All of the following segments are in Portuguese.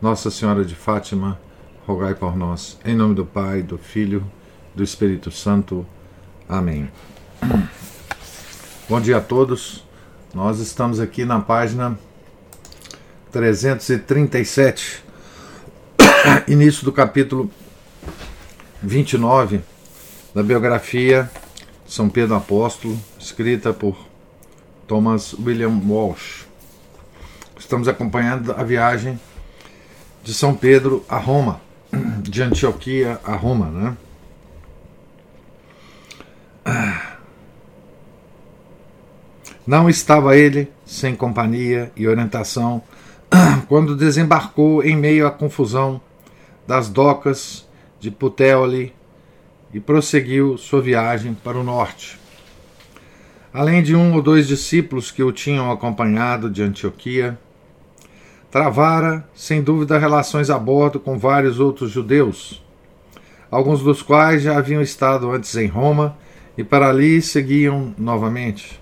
Nossa Senhora de Fátima, rogai por nós. Em nome do Pai, do Filho, do Espírito Santo. Amém. Bom dia a todos. Nós estamos aqui na página 337, início do capítulo 29 da biografia São Pedro Apóstolo, escrita por Thomas William Walsh. Estamos acompanhando a viagem de São Pedro a Roma, de Antioquia a Roma, né? Não estava ele sem companhia e orientação quando desembarcou em meio à confusão das docas de Puteoli e prosseguiu sua viagem para o norte. Além de um ou dois discípulos que o tinham acompanhado de Antioquia, travara, sem dúvida, relações a bordo com vários outros judeus, alguns dos quais já haviam estado antes em Roma e para ali seguiam novamente.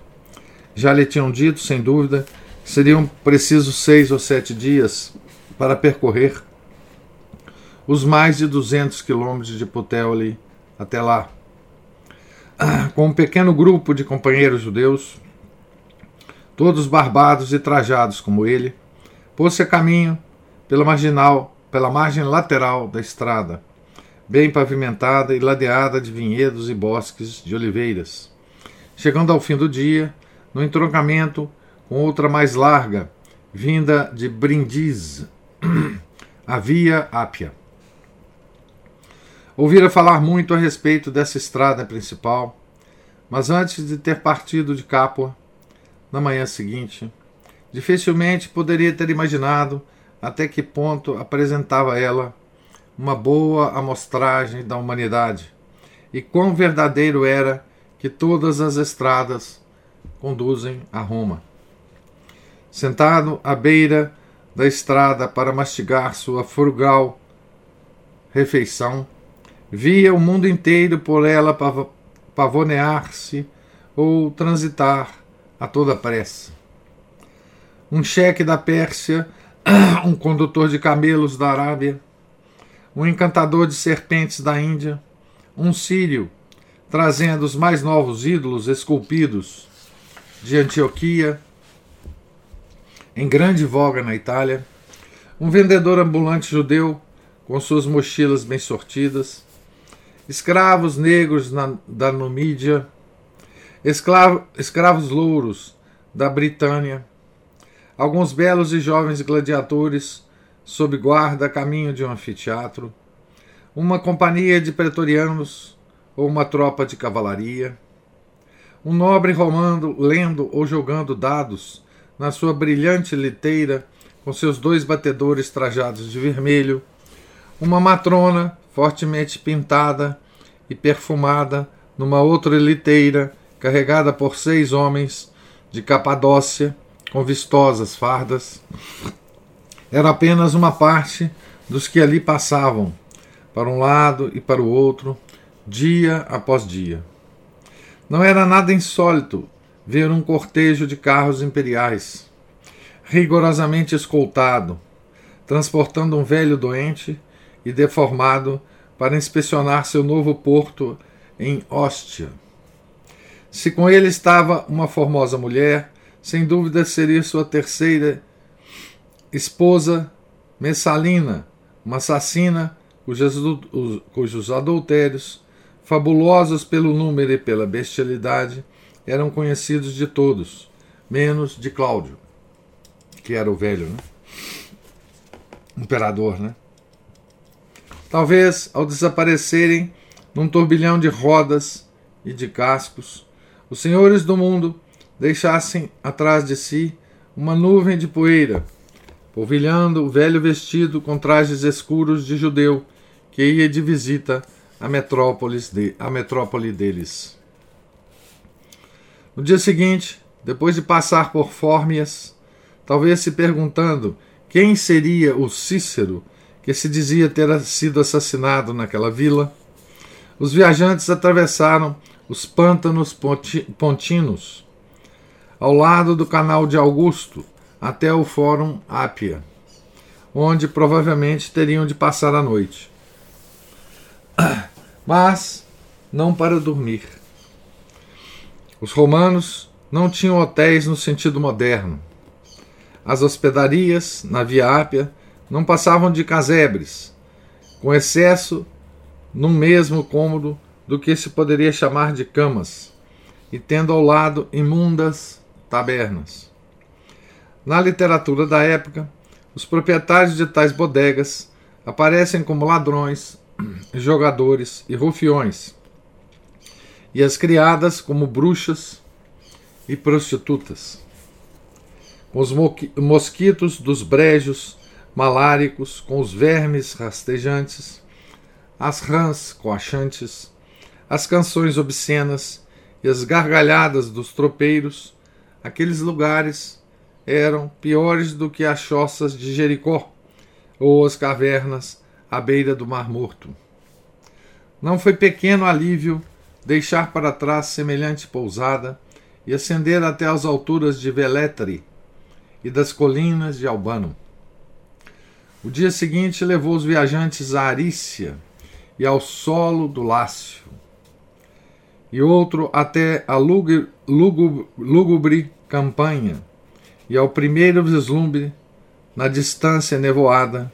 Já lhe tinham dito, sem dúvida, que seriam precisos seis ou sete dias para percorrer os mais de 200 quilômetros de Puteoli até lá. Com um pequeno grupo de companheiros judeus, todos barbados e trajados como ele, Pôs-se a caminho pela marginal, pela margem lateral da estrada, bem pavimentada e ladeada de vinhedos e bosques de oliveiras. Chegando ao fim do dia, no entroncamento com outra mais larga, vinda de Brindis, a Via Ápia. Ouvira falar muito a respeito dessa estrada principal, mas antes de ter partido de Capua, na manhã seguinte, Dificilmente poderia ter imaginado até que ponto apresentava ela uma boa amostragem da humanidade e quão verdadeiro era que todas as estradas conduzem a Roma. Sentado à beira da estrada para mastigar sua frugal refeição, via o mundo inteiro por ela pavonear-se ou transitar a toda pressa um cheque da Pérsia, um condutor de camelos da Arábia, um encantador de serpentes da Índia, um sírio trazendo os mais novos ídolos esculpidos de Antioquia, em grande voga na Itália, um vendedor ambulante judeu com suas mochilas bem sortidas, escravos negros na, da Numídia, escravo, escravos louros da Britânia, alguns belos e jovens gladiadores sob guarda caminho de um anfiteatro, uma companhia de pretorianos ou uma tropa de cavalaria, um nobre romano lendo ou jogando dados na sua brilhante liteira com seus dois batedores trajados de vermelho, uma matrona fortemente pintada e perfumada numa outra liteira carregada por seis homens de Capadócia com vistosas fardas, era apenas uma parte dos que ali passavam, para um lado e para o outro, dia após dia. Não era nada insólito ver um cortejo de carros imperiais, rigorosamente escoltado, transportando um velho doente e deformado para inspecionar seu novo porto em Hóstia. Se com ele estava uma formosa mulher, sem dúvida seria sua terceira esposa, Messalina, uma assassina cujos, adultérios, fabulosos pelo número e pela bestialidade, eram conhecidos de todos, menos de Cláudio, que era o velho, né? imperador, né? Talvez, ao desaparecerem num turbilhão de rodas e de cascos, os senhores do mundo deixassem atrás de si uma nuvem de poeira, polvilhando o velho vestido com trajes escuros de judeu que ia de visita à, metrópolis de, à metrópole deles. No dia seguinte, depois de passar por Fórmias, talvez se perguntando quem seria o Cícero que se dizia ter sido assassinado naquela vila, os viajantes atravessaram os pântanos pontinos, ao lado do canal de Augusto, até o Fórum Ápia, onde provavelmente teriam de passar a noite. Mas não para dormir. Os romanos não tinham hotéis no sentido moderno. As hospedarias na Via Ápia não passavam de casebres, com excesso num mesmo cômodo do que se poderia chamar de camas, e tendo ao lado imundas tabernas. Na literatura da época, os proprietários de tais bodegas aparecem como ladrões, jogadores e rufiões, e as criadas como bruxas e prostitutas. Com os mosquitos dos brejos maláricos, com os vermes rastejantes, as rãs coachantes, as canções obscenas e as gargalhadas dos tropeiros, aqueles lugares eram piores do que as choças de Jericó ou as cavernas à beira do Mar Morto. Não foi pequeno alívio deixar para trás semelhante pousada e ascender até as alturas de Veletri e das colinas de Albano. O dia seguinte levou os viajantes a Arícia e ao solo do Lácio, e outro até a lúgubre campanha e ao primeiro vislumbre, na distância nevoada,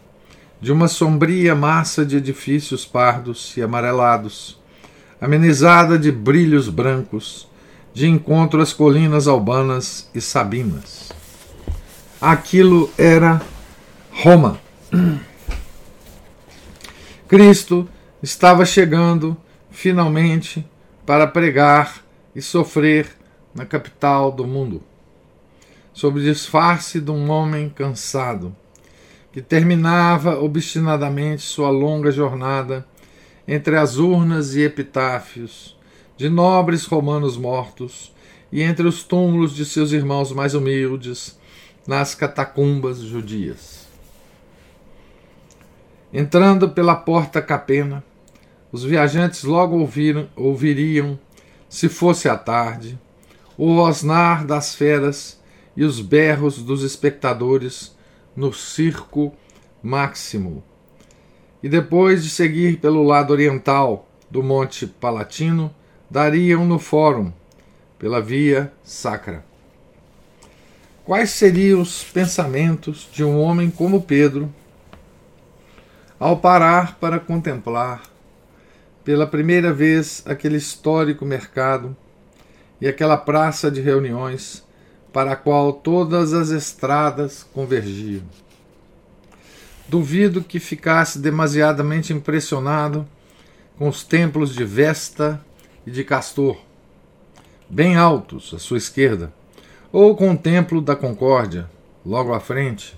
de uma sombria massa de edifícios pardos e amarelados, amenizada de brilhos brancos, de encontro às colinas albanas e sabinas. Aquilo era Roma. Cristo estava chegando finalmente para pregar e sofrer na capital do mundo, sob o disfarce de um homem cansado, que terminava obstinadamente sua longa jornada entre as urnas e epitáfios de nobres romanos mortos e entre os túmulos de seus irmãos mais humildes nas catacumbas judias. Entrando pela porta capena, os viajantes logo ouviram, ouviriam, se fosse à tarde, o rosnar das feras e os berros dos espectadores no circo máximo. E depois de seguir pelo lado oriental do Monte Palatino, dariam no Fórum, pela Via Sacra. Quais seriam os pensamentos de um homem como Pedro ao parar para contemplar pela primeira vez aquele histórico mercado e aquela praça de reuniões para a qual todas as estradas convergiam. Duvido que ficasse demasiadamente impressionado com os templos de Vesta e de Castor, bem altos à sua esquerda, ou com o Templo da Concórdia, logo à frente,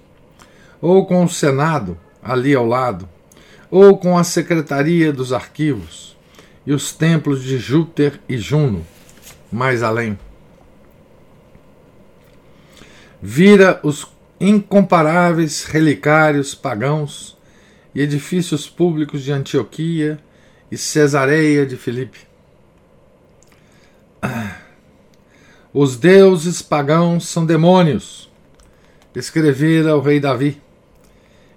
ou com o Senado, ali ao lado, ou com a Secretaria dos Arquivos e os templos de Júpiter e Juno, mais além. Vira os incomparáveis relicários pagãos e edifícios públicos de Antioquia e Cesareia de Filipe. Os deuses pagãos são demônios, escrevera o rei Davi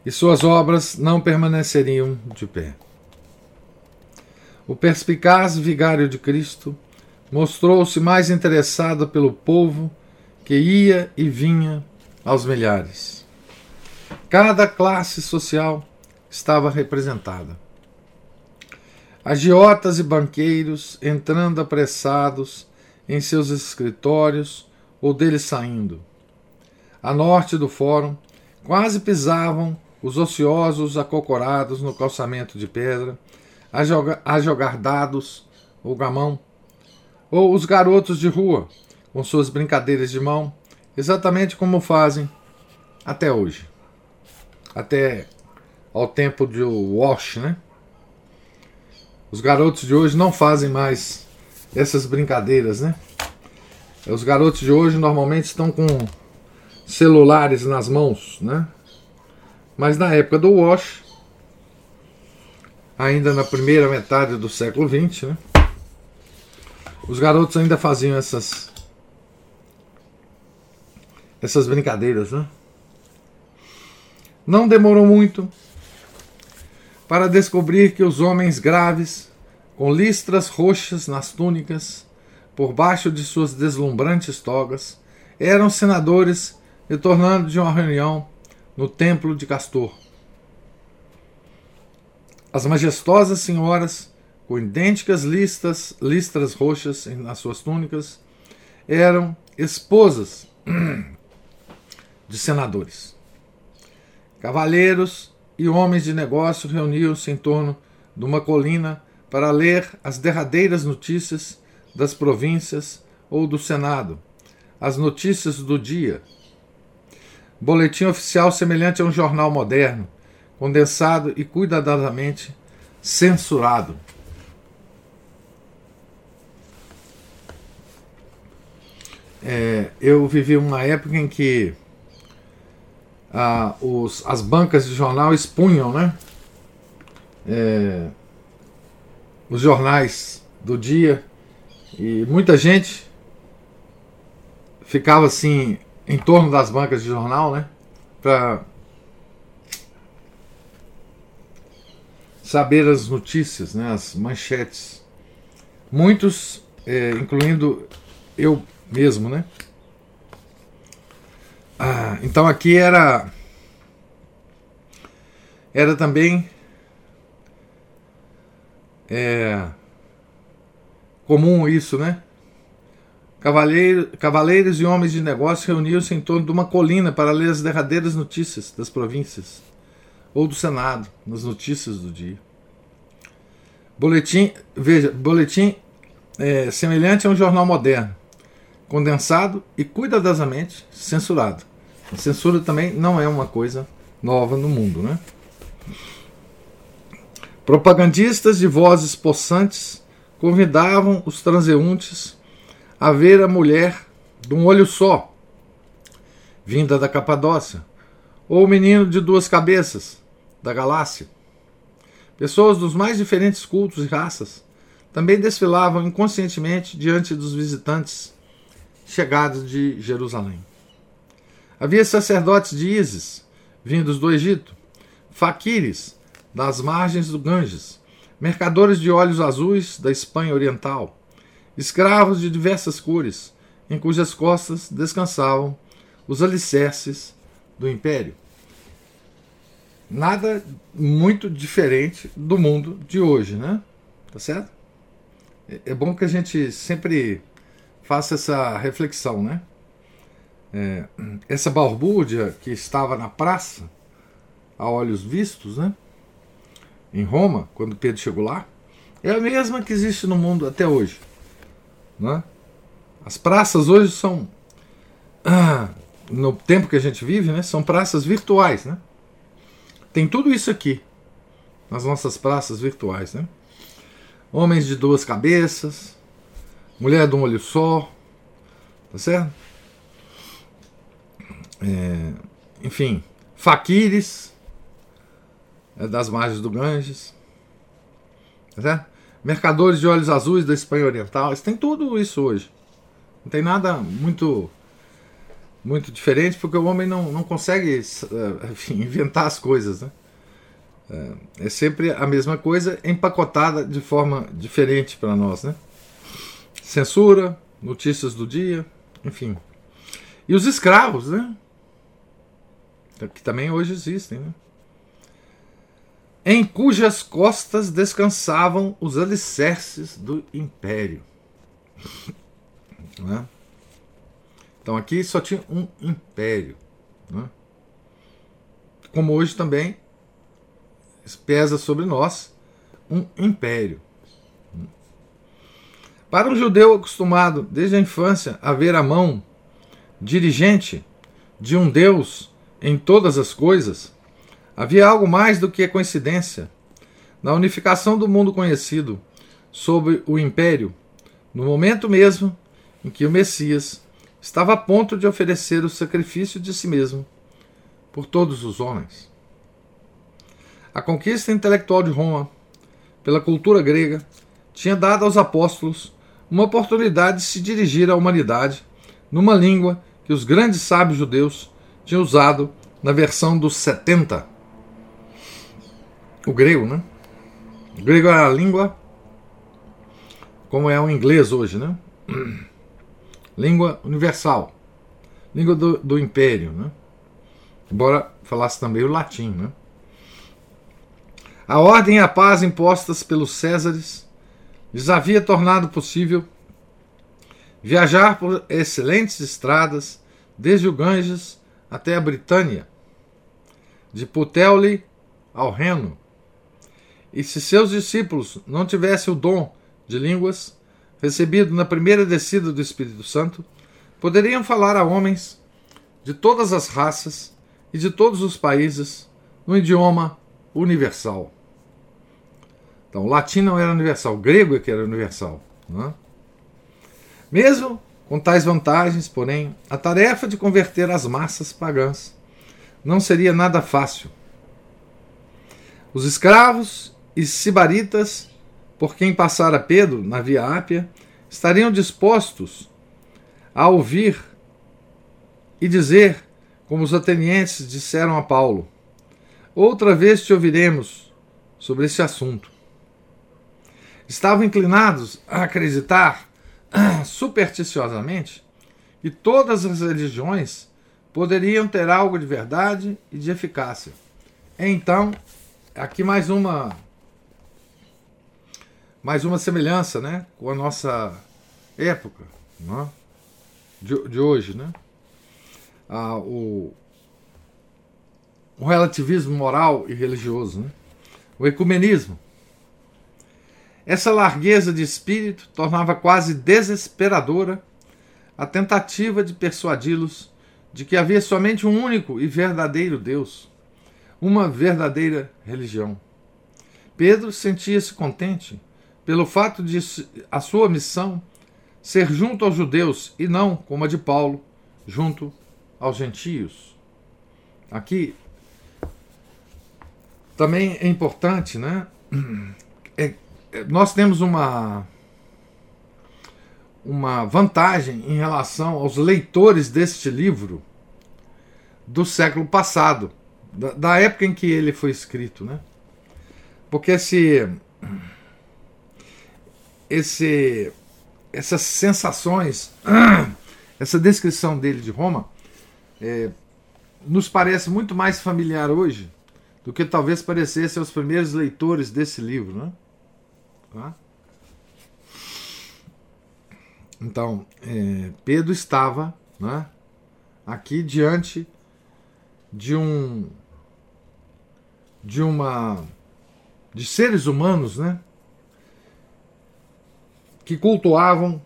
e suas obras não permaneceriam de pé. O perspicaz vigário de Cristo mostrou-se mais interessado pelo povo que ia e vinha aos milhares. Cada classe social estava representada. Agiotas e banqueiros entrando apressados em seus escritórios ou deles saindo. A norte do fórum quase pisavam os ociosos acocorados no calçamento de pedra, a jogar dados ou gamão, ou os garotos de rua, com suas brincadeiras de mão, exatamente como fazem até hoje. até ao tempo de Wash, né? Os garotos de hoje não fazem mais essas brincadeiras, né? Os garotos de hoje normalmente estão com celulares nas mãos, né? Mas na época do Wash, ainda na primeira metade do século XX, né? Os garotos ainda faziam essas essas brincadeiras, né? Não demorou muito para descobrir que os homens graves, com listras roxas nas túnicas, por baixo de suas deslumbrantes togas, eram senadores retornando de uma reunião no templo de Castor. As majestosas senhoras, com idênticas listas, listras roxas nas suas túnicas, eram esposas de senadores. Cavalheiros e homens de negócio reuniam-se em torno de uma colina para ler as derradeiras notícias das províncias ou do Senado, as notícias do dia. Boletim oficial semelhante a um jornal moderno, condensado e cuidadosamente censurado. É, eu vivi uma época em que os, as bancas de jornal expunham né, é, os jornais do dia. E muita gente ficava assim em torno das bancas de jornal, né, para saber as notícias, né, as manchetes. Muitos, é, incluindo eu mesmo, né? Ah, então aqui era era também é, comum isso, né? Cavaleiro, cavaleiros e homens de negócio reuniam-se em torno de uma colina para ler as derradeiras notícias das províncias ou do Senado, nas notícias do dia. Boletim, veja, boletim é, semelhante a um jornal moderno condensado e cuidadosamente censurado. A censura também não é uma coisa nova no mundo, né? Propagandistas de vozes possantes convidavam os transeuntes a ver a mulher de um olho só, vinda da Capadócia, ou o menino de duas cabeças, da Galácia. Pessoas dos mais diferentes cultos e raças também desfilavam inconscientemente diante dos visitantes chegados de Jerusalém. Havia sacerdotes de Ísis, vindos do Egito, faquires das margens do Ganges, mercadores de óleos azuis da Espanha Oriental, escravos de diversas cores, em cujas costas descansavam os alicerces do império. Nada muito diferente do mundo de hoje, né? Tá certo? É bom que a gente sempre faça essa reflexão, né? É, essa balbúrdia que estava na praça, a olhos vistos, né? Em Roma, quando Pedro chegou lá, é a mesma que existe no mundo até hoje. Né? As praças hoje são, ah, no tempo que a gente vive, né, são praças virtuais. Né? Tem tudo isso aqui nas nossas praças virtuais. Né? Homens de duas cabeças, mulher de um olho só, tá certo? É, enfim, faquires é, das margens do Ganges, tá certo? Mercadores de olhos azuis da Espanha Oriental, eles têm tudo isso hoje. Não tem nada muito muito diferente, porque o homem não, não consegue é, enfim, inventar as coisas, né? É, é sempre a mesma coisa empacotada de forma diferente para nós, né? Censura, notícias do dia, enfim. E os escravos, né? Que também hoje existem, né? Em cujas costas descansavam os alicerces do império. Né? Então aqui só tinha um império. Né? Como hoje também pesa sobre nós um império. Para um judeu acostumado desde a infância a ver a mão dirigente de um Deus em todas as coisas, Havia algo mais do que coincidência. Na unificação do mundo conhecido sob o império, no momento mesmo em que o Messias estava a ponto de oferecer o sacrifício de si mesmo por todos os homens. A conquista intelectual de Roma pela cultura grega tinha dado aos apóstolos uma oportunidade de se dirigir à humanidade numa língua que os grandes sábios judeus tinham usado na versão dos 70. O grego, né? O grego é a língua como é o inglês hoje, né? língua universal, língua do, do império, né? embora falasse também o latim. Né? A ordem e a paz impostas pelos Césares lhes havia tornado possível viajar por excelentes estradas desde o Ganges até a Britânia, de Puteoli ao Reno. E se seus discípulos não tivessem o dom de línguas, recebido na primeira descida do Espírito Santo, poderiam falar a homens de todas as raças e de todos os países no idioma universal. Então, o latim não era universal, o grego é que era universal. Não é? Mesmo com tais vantagens, porém, a tarefa de converter as massas pagãs não seria nada fácil. Os escravos e sibaritas por quem passara Pedro na Via Ápia, estariam dispostos a ouvir e dizer, como os atenienses disseram a Paulo: Outra vez te ouviremos sobre esse assunto. Estavam inclinados a acreditar supersticiosamente que todas as religiões poderiam ter algo de verdade e de eficácia. Então, aqui mais uma mais uma semelhança né, com a nossa época né, de, de hoje. Né? Ah, o, o relativismo moral e religioso, né? o ecumenismo. Essa largueza de espírito tornava quase desesperadora a tentativa de persuadi-los de que havia somente um único e verdadeiro Deus, uma verdadeira religião. Pedro sentia-se contente pelo fato de a sua missão ser junto aos judeus e não, como a de Paulo, junto aos gentios. Aqui também é importante, né? Nós temos uma uma vantagem em relação aos leitores deste livro do século passado, da, da época em que ele foi escrito, né? Porque se esse, essas sensações, essa descrição dele de Roma, é, nos parece muito mais familiar hoje do que talvez parecesse aos primeiros leitores desse livro. Né? Tá? Então, é, Pedro estava né, aqui diante de um de uma de seres humanos, né, que cultuavam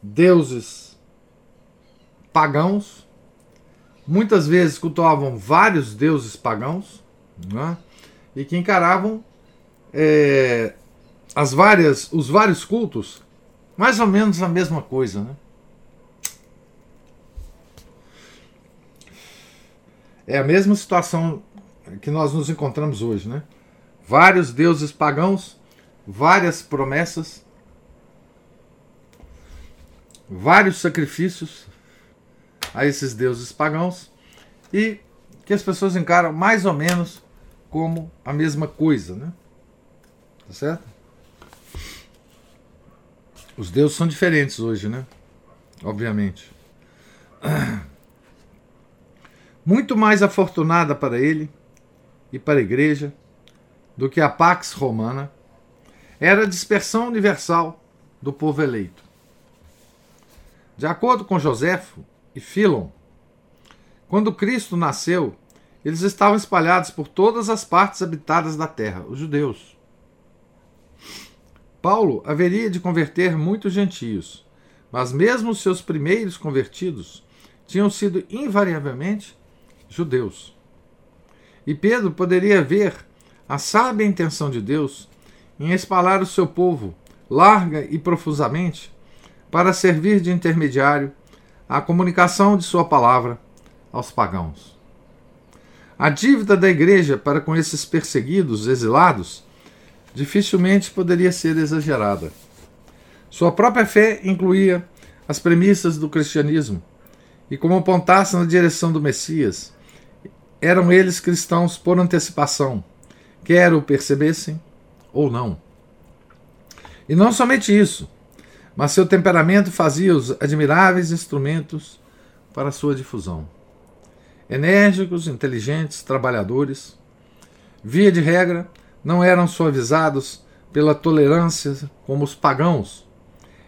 deuses pagãos, muitas vezes cultuavam vários deuses pagãos, né? e que encaravam é, as várias, os vários cultos mais ou menos a mesma coisa. Né? É a mesma situação que nós nos encontramos hoje, né? Vários deuses pagãos várias promessas, vários sacrifícios a esses deuses pagãos e que as pessoas encaram mais ou menos como a mesma coisa, né? Tá certo? Os deuses são diferentes hoje, né? Obviamente. Muito mais afortunada para ele e para a igreja do que a Pax Romana era a dispersão universal do povo eleito. De acordo com Joséfo e Filon, quando Cristo nasceu, eles estavam espalhados por todas as partes habitadas da terra, os judeus. Paulo haveria de converter muitos gentios, mas mesmo seus primeiros convertidos tinham sido invariavelmente judeus. E Pedro poderia ver a sábia intenção de Deus em espalhar o seu povo larga e profusamente para servir de intermediário à comunicação de sua palavra aos pagãos. A dívida da igreja para com esses perseguidos, exilados, dificilmente poderia ser exagerada. Sua própria fé incluía as premissas do cristianismo e, como apontasse na direção do Messias, eram eles cristãos por antecipação, quer o percebessem ou não. E não somente isso, mas seu temperamento fazia-os admiráveis instrumentos para sua difusão. Enérgicos, inteligentes, trabalhadores, via de regra, não eram suavizados pela tolerância como os pagãos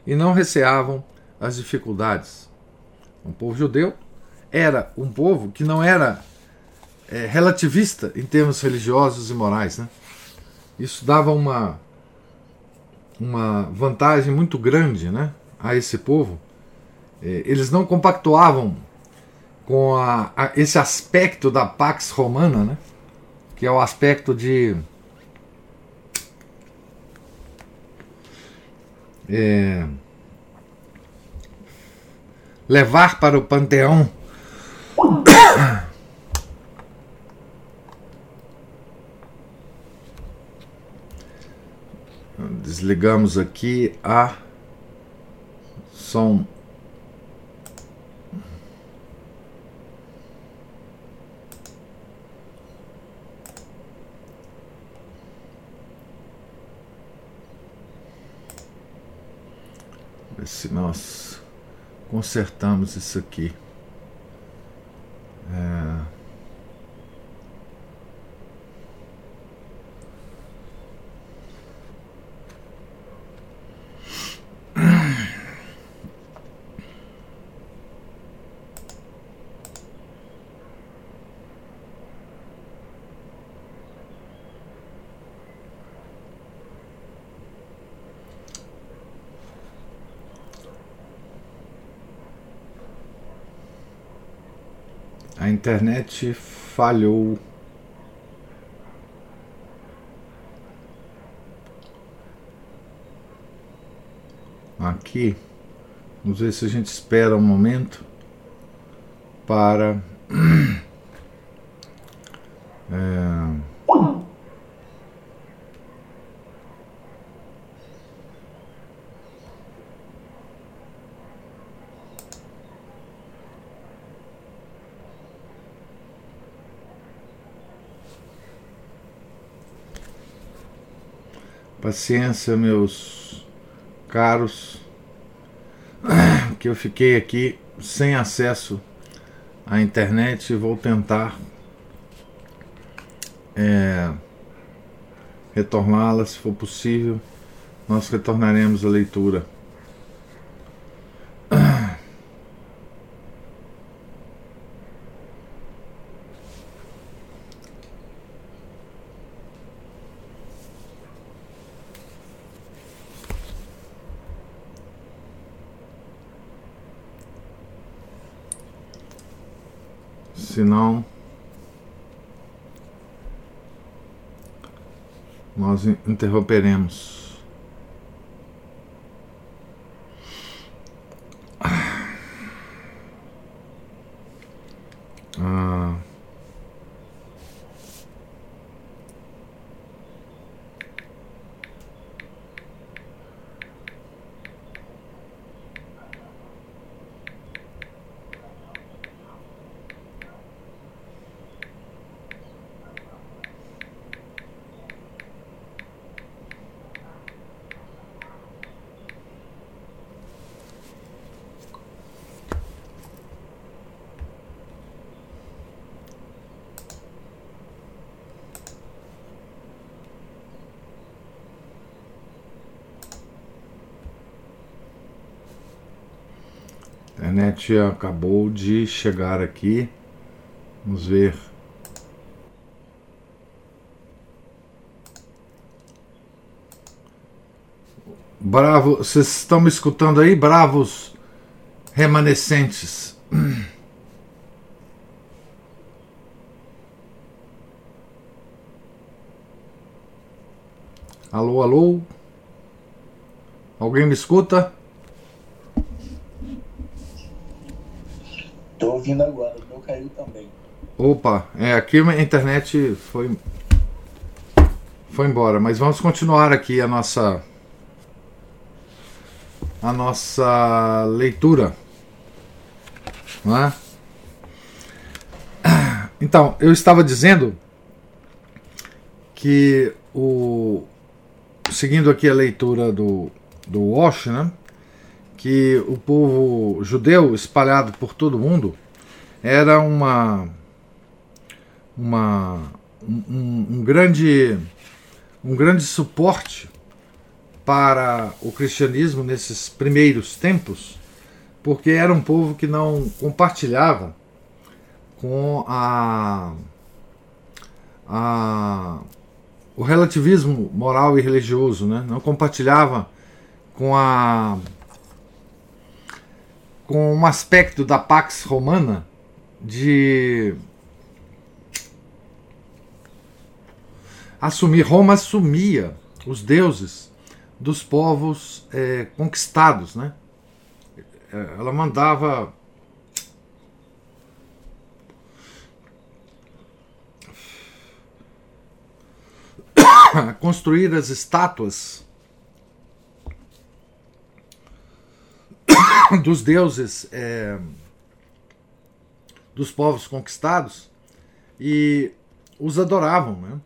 e não receavam as dificuldades. O povo judeu era um povo que não era é, relativista em termos religiosos e morais. Né? Isso dava uma, uma vantagem muito grande né, a esse povo. É, eles não compactuavam com a, a, esse aspecto da Pax Romana, né, que é o aspecto de é, levar para o panteão. Desligamos aqui a som se nós consertamos isso aqui. É... A internet falhou. Aqui, vamos ver se a gente espera um momento para. Paciência, meus caros, que eu fiquei aqui sem acesso à internet e vou tentar é, retorná-la se for possível. Nós retornaremos a leitura. senão nós interromperemos. internet acabou de chegar aqui. Vamos ver. Bravo, vocês estão me escutando aí, bravos remanescentes? Alô, alô? Alguém me escuta? Caiu também. Opa, é, aqui a internet foi foi embora, mas vamos continuar aqui a nossa a nossa leitura, não é? Então, eu estava dizendo que o seguindo aqui a leitura do do Walsh, né? Que o povo judeu espalhado por todo o mundo era uma uma um, um grande um grande suporte para o cristianismo nesses primeiros tempos, porque era um povo que não compartilhava com a, a o relativismo moral e religioso, né? não compartilhava com a com um aspecto da pax romana de assumir Roma assumia os deuses dos povos é, conquistados, né? É, ela mandava construir as estátuas dos deuses é, dos povos conquistados e os adoravam, né?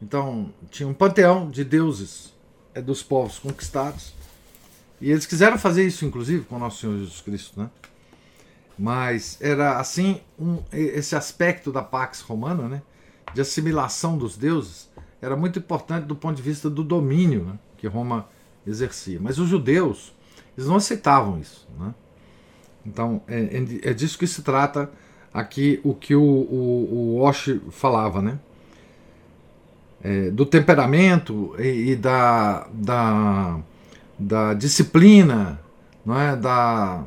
Então tinha um panteão de deuses é dos povos conquistados. E eles quiseram fazer isso, inclusive, com nosso Senhor Jesus Cristo, né? Mas era assim um, esse aspecto da pax romana, né? De assimilação dos deuses, era muito importante do ponto de vista do domínio né? que Roma exercia. Mas os judeus, eles não aceitavam isso, né? Então é, é, é disso que se trata aqui o que o, o, o Osh falava, né? é, do temperamento e, e, da, da, da disciplina, não é? da,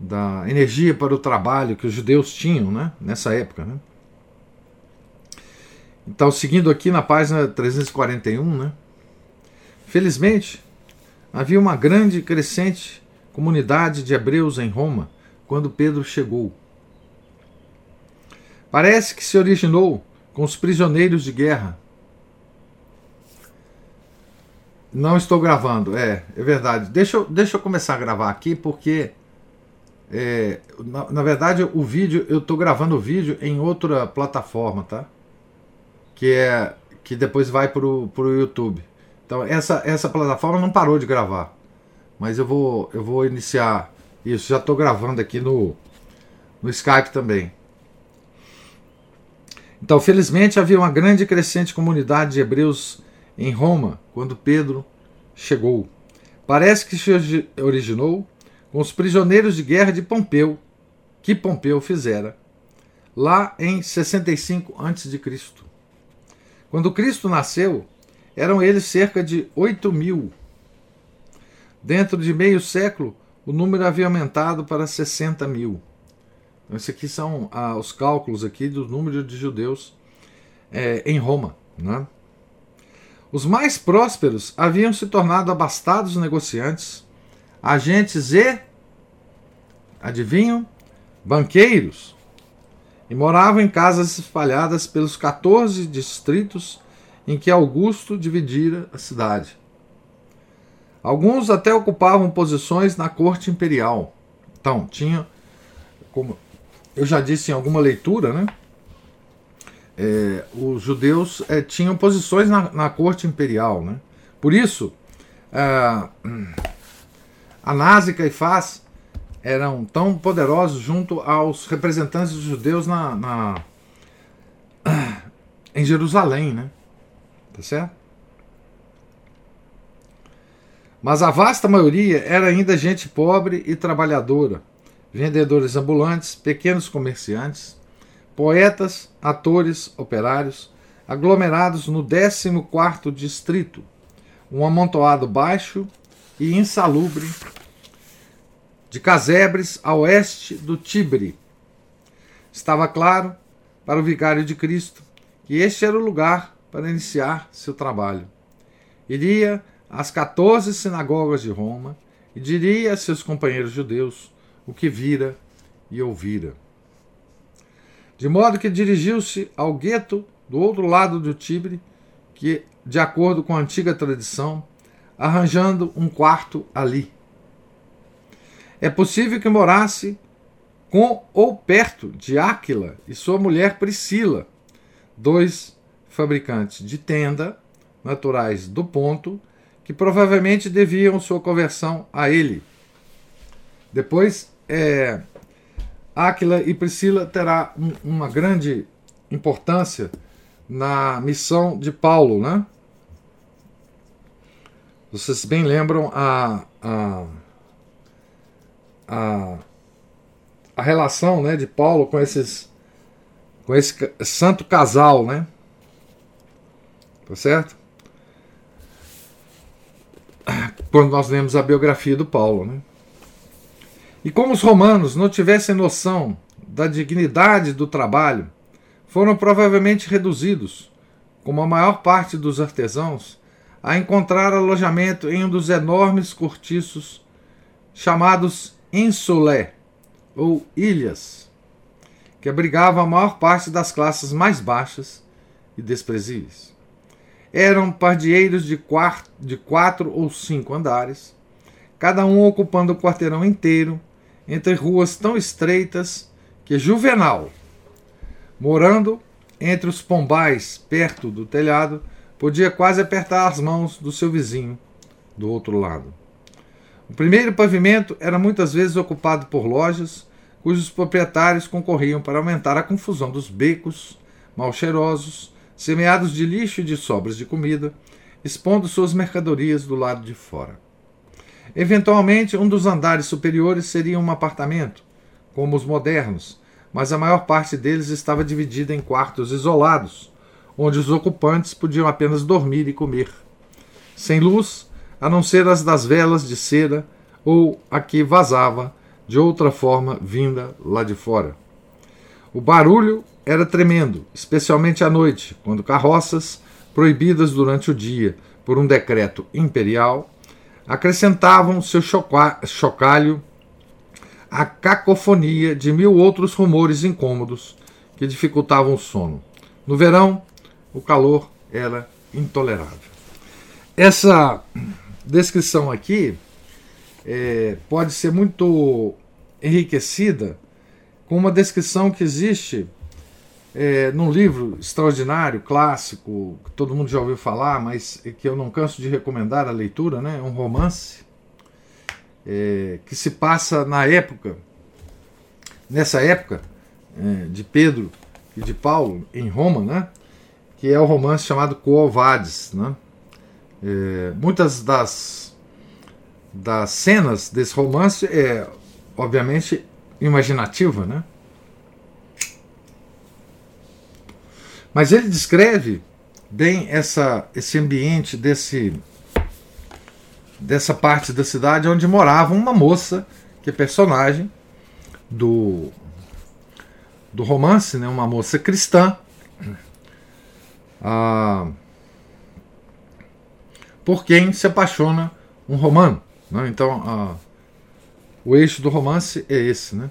da energia para o trabalho que os judeus tinham né? nessa época. Né? Então, seguindo aqui na página 341, né? felizmente havia uma grande crescente comunidade de hebreus em Roma quando Pedro chegou. Parece que se originou com os prisioneiros de guerra Não estou gravando, é, é verdade. Deixa eu, deixa eu começar a gravar aqui, porque é, na, na, verdade o vídeo, eu estou gravando o vídeo em outra plataforma, tá? Que é que depois vai para o YouTube. Então essa, essa plataforma não parou de gravar, mas eu vou eu vou iniciar isso. Já estou gravando aqui no no Skype também. Então, felizmente havia uma grande e crescente comunidade de hebreus em Roma, quando Pedro chegou. Parece que se originou com os prisioneiros de guerra de Pompeu, que Pompeu fizera, lá em 65 a.C. Quando Cristo nasceu, eram eles cerca de 8 mil. Dentro de meio século, o número havia aumentado para 60 mil. Esses aqui são ah, os cálculos aqui do número de judeus é, em Roma. Né? Os mais prósperos haviam se tornado abastados negociantes, agentes e, adivinham, banqueiros, e moravam em casas espalhadas pelos 14 distritos em que Augusto dividira a cidade. Alguns até ocupavam posições na corte imperial. Então, tinha, como eu já disse em alguma leitura, né? é, os judeus é, tinham posições na, na, corte imperial. Né? Por isso, é, a Nase e Caifás eram tão poderosos junto aos representantes dos judeus na, na em Jerusalém. Né? Tá certo? Mas a vasta maioria era ainda gente pobre e trabalhadora, vendedores ambulantes, pequenos comerciantes poetas, atores, operários, aglomerados no 14º distrito, um amontoado baixo e insalubre de casebres a oeste do Tibre. Estava claro para o vigário de Cristo que este era o lugar para iniciar seu trabalho. iria às 14 sinagogas de Roma e diria a seus companheiros judeus o que vira e ouvira. De modo que dirigiu-se ao gueto do outro lado do Tibre, que, de acordo com a antiga tradição, arranjando um quarto ali. É possível que morasse com ou perto de Áquila e sua mulher Priscila, dois fabricantes de tenda naturais do Ponto, que provavelmente deviam sua conversão a ele. Depois, é, Áquila e Priscila terá um, uma grande importância na missão de Paulo, né? Vocês bem lembram a, a, a a relação né, de Paulo com esses com esse santo casal, né? Tá certo? Quando nós lemos a biografia do Paulo, né? E como os romanos não tivessem noção da dignidade do trabalho, foram provavelmente reduzidos, como a maior parte dos artesãos, a encontrar alojamento em um dos enormes cortiços chamados insulé, ou ilhas, que abrigavam a maior parte das classes mais baixas e desprezíveis. Eram pardieiros de, quatro, de quatro ou cinco andares, cada um ocupando o quarteirão inteiro, entre ruas tão estreitas que Juvenal, morando entre os pombais perto do telhado, podia quase apertar as mãos do seu vizinho do outro lado. O primeiro pavimento era muitas vezes ocupado por lojas, cujos proprietários concorriam para aumentar a confusão dos becos mal cheirosos, semeados de lixo e de sobras de comida, expondo suas mercadorias do lado de fora. Eventualmente, um dos andares superiores seria um apartamento, como os modernos, mas a maior parte deles estava dividida em quartos isolados, onde os ocupantes podiam apenas dormir e comer, sem luz a não ser as das velas de cera ou a que vazava de outra forma vinda lá de fora. O barulho era tremendo, especialmente à noite, quando carroças, proibidas durante o dia por um decreto imperial, acrescentavam seu chocalho à cacofonia de mil outros rumores incômodos que dificultavam o sono. No verão, o calor era intolerável. Essa descrição aqui é, pode ser muito enriquecida com uma descrição que existe é, num livro extraordinário, clássico, que todo mundo já ouviu falar, mas que eu não canso de recomendar a leitura, né? um romance é, que se passa na época, nessa época é, de Pedro e de Paulo em Roma, né? que é o romance chamado Coovades. Né? É, muitas das, das cenas desse romance, é, obviamente, imaginativa, né? Mas ele descreve bem essa, esse ambiente desse, dessa parte da cidade onde morava uma moça, que é personagem do, do romance, né? uma moça cristã. Ah, por quem se apaixona um romano. Né? Então, a, o eixo do romance é esse. Né?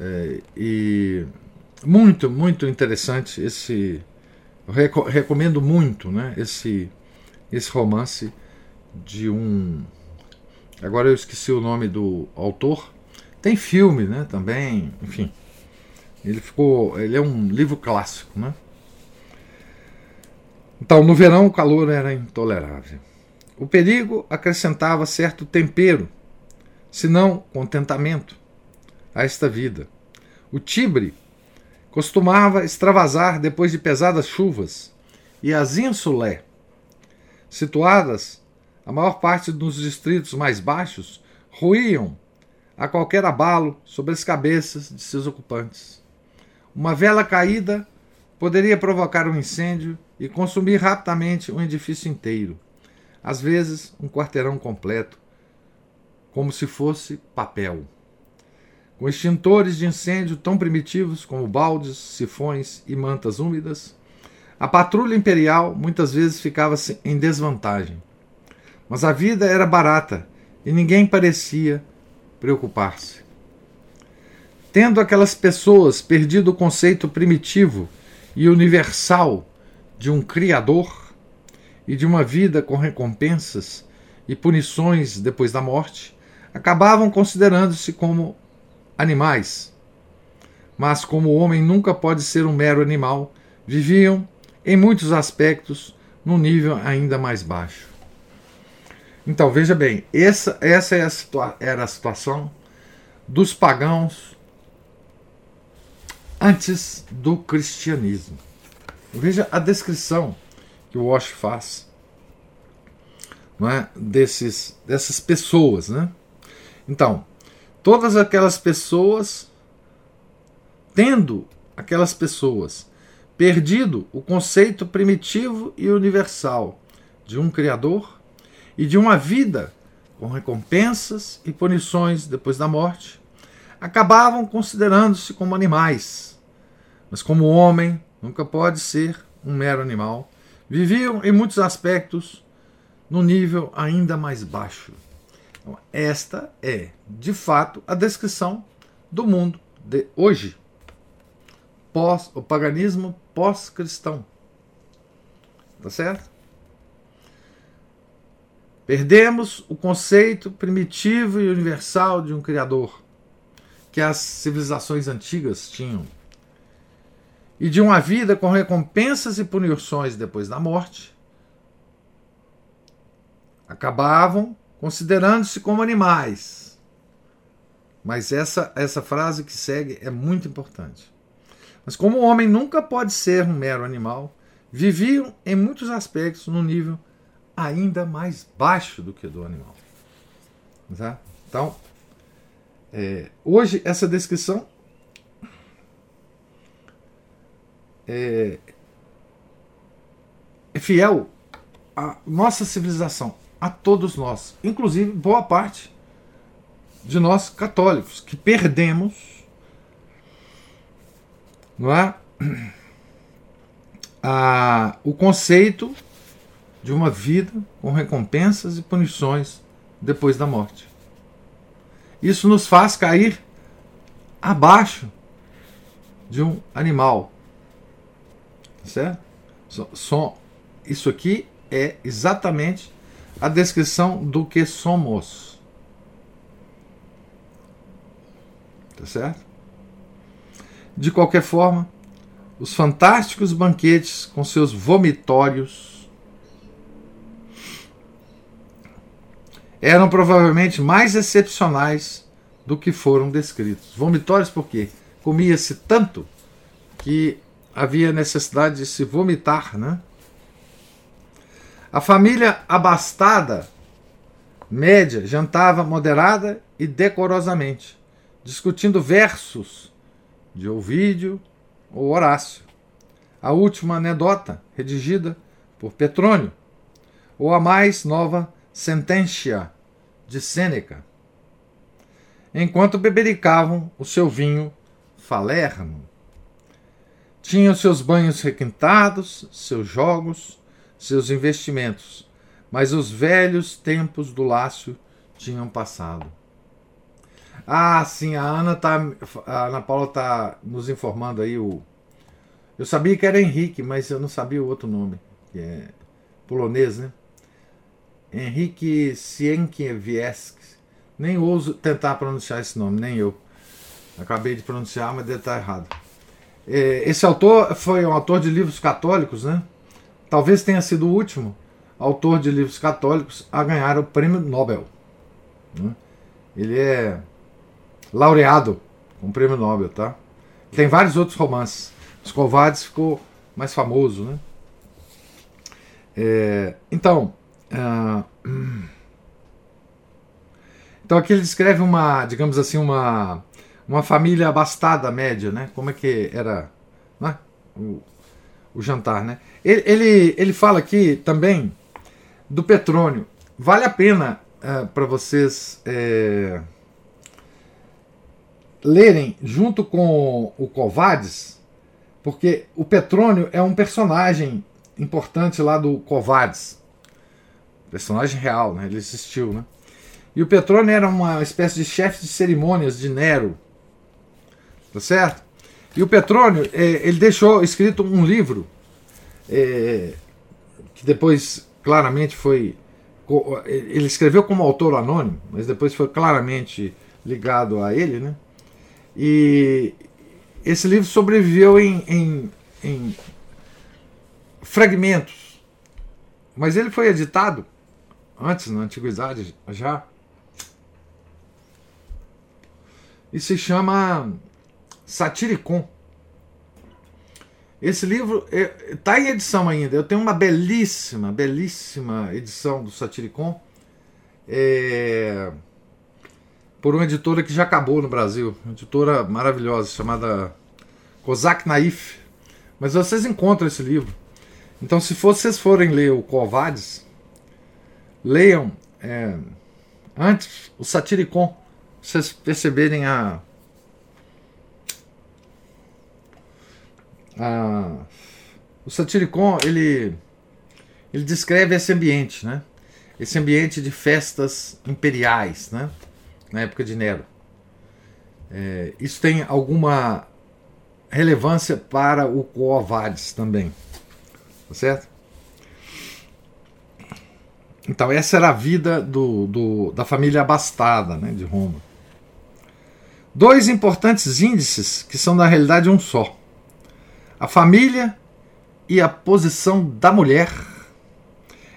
É, e muito, muito interessante esse. Recomendo muito né? esse, esse romance de um. Agora eu esqueci o nome do autor. Tem filme né, também, enfim. Ele ficou. Ele é um livro clássico, né? Então, no verão, o calor era intolerável. O perigo acrescentava certo tempero, se não contentamento, a esta vida. O Tibre costumava extravasar depois de pesadas chuvas, e as insulé, situadas a maior parte dos distritos mais baixos, ruíam a qualquer abalo sobre as cabeças de seus ocupantes. Uma vela caída poderia provocar um incêndio e consumir rapidamente um edifício inteiro, às vezes um quarteirão completo, como se fosse papel. Com extintores de incêndio tão primitivos como baldes, sifões e mantas úmidas, a patrulha imperial muitas vezes ficava em desvantagem, Mas a vida era barata e ninguém parecia preocupar-se. Tendo aquelas pessoas perdido o conceito primitivo e universal de um Criador e de uma vida com recompensas e punições depois da morte, acabavam considerando-se como animais. Mas, como o homem nunca pode ser um mero animal, viviam, em muitos aspectos, num nível ainda mais baixo. Então, veja bem, essa, essa é a era a situação dos pagãos antes do cristianismo. Veja a descrição que o Walsh faz é? desses, dessas pessoas. Né? Então, todas aquelas pessoas, tendo aquelas pessoas perdido o conceito primitivo e universal de um Criador e de uma vida com recompensas e punições depois da morte, acabavam considerando-se como animais. Mas, como homem nunca pode ser um mero animal, viviam em muitos aspectos no nível ainda mais baixo. Então, esta é, de fato, a descrição do mundo de hoje. Pós, o paganismo pós-cristão. Tá certo? Perdemos o conceito primitivo e universal de um Criador que as civilizações antigas tinham. E de uma vida com recompensas e punições depois da morte. Acabavam considerando-se como animais. Mas essa, essa frase que segue é muito importante. Mas como o homem nunca pode ser um mero animal, viviam em muitos aspectos no nível ainda mais baixo do que do animal. Tá? Então, é, hoje essa descrição é, é fiel à nossa civilização, a todos nós, inclusive boa parte de nós católicos, que perdemos não é? a, o conceito de uma vida com recompensas e punições depois da morte. Isso nos faz cair abaixo de um animal. Certo? So, isso aqui é exatamente a descrição do que somos. Tá certo? De qualquer forma, os fantásticos banquetes com seus vomitórios eram provavelmente mais excepcionais do que foram descritos. Vomitórios por quê? Comia-se tanto que havia necessidade de se vomitar, né? A família abastada, média, jantava moderada e decorosamente, discutindo versos de Ovídio ou Horácio. A última anedota, redigida por Petrônio, ou a mais nova Sententia de Sêneca, enquanto bebericavam o seu vinho falerno. Tinham seus banhos requintados, seus jogos, seus investimentos, mas os velhos tempos do Lácio tinham passado. Ah, sim, a Ana tá, a Ana Paula está nos informando aí o Eu sabia que era Henrique, mas eu não sabia o outro nome, que é polonês, né? Henrique Sienkiewicz. Nem ouso tentar pronunciar esse nome, nem eu. Acabei de pronunciar, mas deve estar errado. É, esse autor foi um autor de livros católicos, né? Talvez tenha sido o último autor de livros católicos a ganhar o prêmio Nobel. Né? Ele é laureado com o prêmio Nobel, tá? Tem vários outros romances. Os Covardes ficou mais famoso, né? É, então, ah, então aqui ele descreve uma, digamos assim, uma, uma família abastada média, né? Como é que era né? O jantar, né? Ele, ele, ele fala aqui também do Petrônio. Vale a pena uh, para vocês é, lerem junto com o Covades, porque o Petrônio é um personagem importante lá do Covades Personagem real, né? Ele existiu, né? E o Petrônio era uma espécie de chefe de cerimônias de Nero. Tá certo? E o Petrônio, é, ele deixou escrito um livro é, que depois claramente foi. Ele escreveu como autor anônimo, mas depois foi claramente ligado a ele, né? E esse livro sobreviveu em, em, em fragmentos, mas ele foi editado antes, na antiguidade já, e se chama Satiricon. Esse livro está em edição ainda. Eu tenho uma belíssima, belíssima edição do Satiricon. É, por uma editora que já acabou no Brasil. Uma editora maravilhosa, chamada Kozak Naif. Mas vocês encontram esse livro. Então, se vocês forem ler o Covades, leiam é, antes o Satiricon vocês perceberem a, a o Satiricon ele ele descreve esse ambiente, né? Esse ambiente de festas imperiais, né? Na época de Nero. É, isso tem alguma relevância para o Coavades também, tá certo? Então essa era a vida do, do da família abastada, né, de Roma. Dois importantes índices que são na realidade um só: a família e a posição da mulher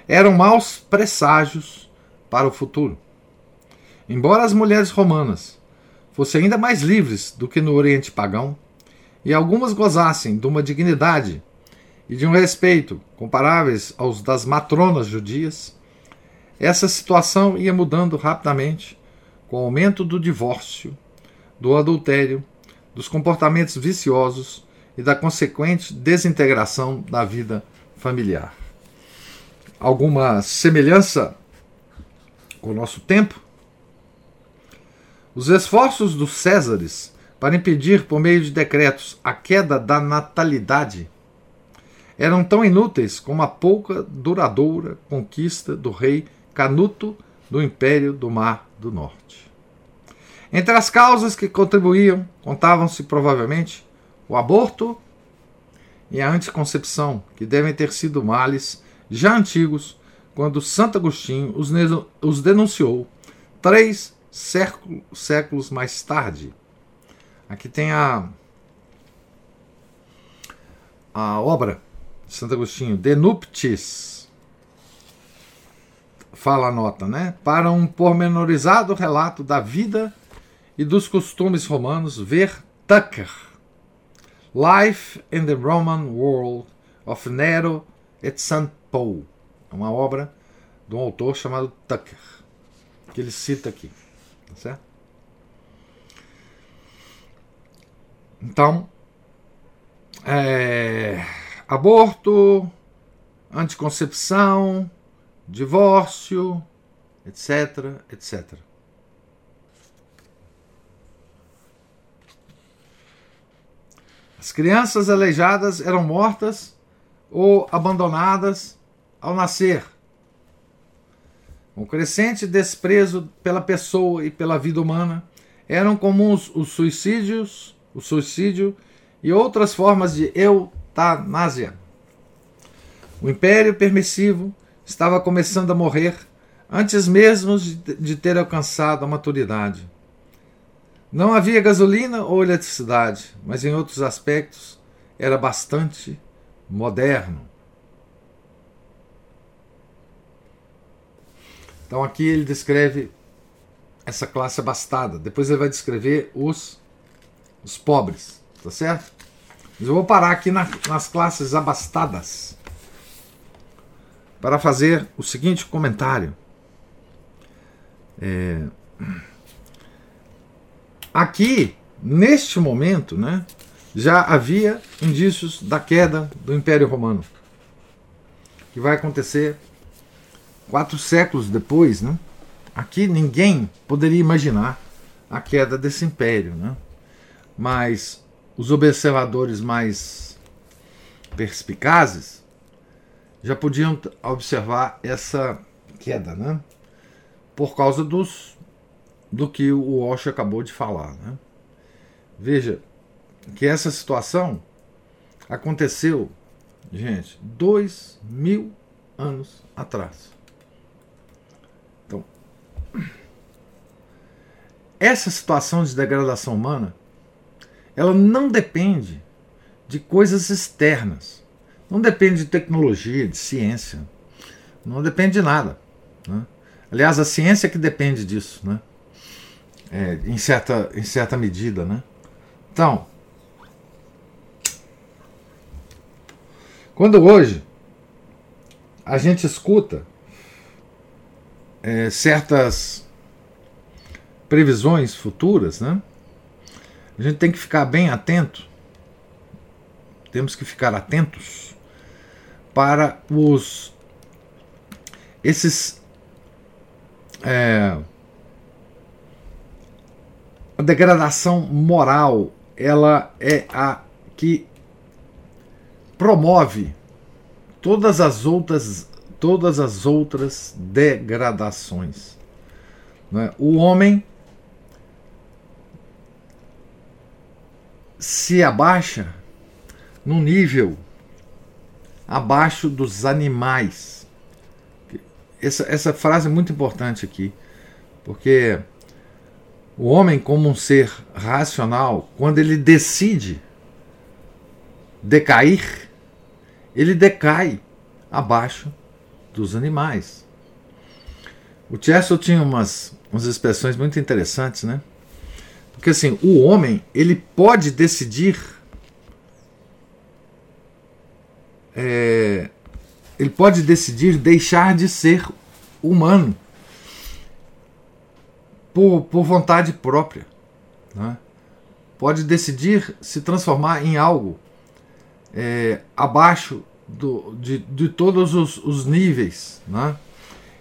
eram maus presságios para o futuro. Embora as mulheres romanas fossem ainda mais livres do que no Oriente pagão, e algumas gozassem de uma dignidade e de um respeito comparáveis aos das matronas judias, essa situação ia mudando rapidamente com o aumento do divórcio do adultério, dos comportamentos viciosos e da consequente desintegração da vida familiar. Alguma semelhança com o nosso tempo? Os esforços dos Césares para impedir, por meio de decretos, a queda da natalidade eram tão inúteis como a pouca duradoura conquista do rei Canuto do Império do Mar do Norte. Entre as causas que contribuíam, contavam-se provavelmente o aborto e a anticoncepção, que devem ter sido males já antigos quando Santo Agostinho os, os denunciou três séculos mais tarde. Aqui tem a, a obra de Santo Agostinho, De Nuptis. Fala a nota, né? Para um pormenorizado relato da vida e dos costumes romanos, ver Tucker, Life in the Roman World of Nero et St. Paul, é uma obra de um autor chamado Tucker, que ele cita aqui, tá certo? Então, é, aborto, anticoncepção, divórcio, etc, etc. As crianças aleijadas eram mortas ou abandonadas ao nascer. Com crescente desprezo pela pessoa e pela vida humana, eram comuns os suicídios, o suicídio e outras formas de eutanásia. O império permissivo estava começando a morrer antes mesmo de ter alcançado a maturidade. Não havia gasolina ou eletricidade, mas em outros aspectos era bastante moderno. Então aqui ele descreve essa classe abastada. Depois ele vai descrever os, os pobres, tá certo? Mas eu vou parar aqui na, nas classes abastadas para fazer o seguinte comentário. É... Aqui, neste momento, né, já havia indícios da queda do Império Romano, que vai acontecer quatro séculos depois. Né? Aqui ninguém poderia imaginar a queda desse império, né? mas os observadores mais perspicazes já podiam observar essa queda, né? Por causa dos do que o Walsh acabou de falar, né? Veja que essa situação aconteceu, gente, dois mil anos atrás. Então, essa situação de degradação humana, ela não depende de coisas externas, não depende de tecnologia, de ciência, não depende de nada. Né? Aliás, a ciência que depende disso, né? É, em, certa, em certa medida. Né? Então, quando hoje a gente escuta é, certas previsões futuras, né? A gente tem que ficar bem atento, temos que ficar atentos para os esses é, a degradação moral ela é a que promove todas as outras todas as outras degradações. Né? O homem se abaixa num nível abaixo dos animais. Essa, essa frase é muito importante aqui, porque o homem, como um ser racional, quando ele decide decair, ele decai abaixo dos animais. O Chesterton tinha umas, umas expressões muito interessantes, né? Porque assim, o homem, ele pode decidir é, ele pode decidir deixar de ser humano por, por vontade própria. Né? Pode decidir se transformar em algo é, abaixo do, de, de todos os, os níveis. Né?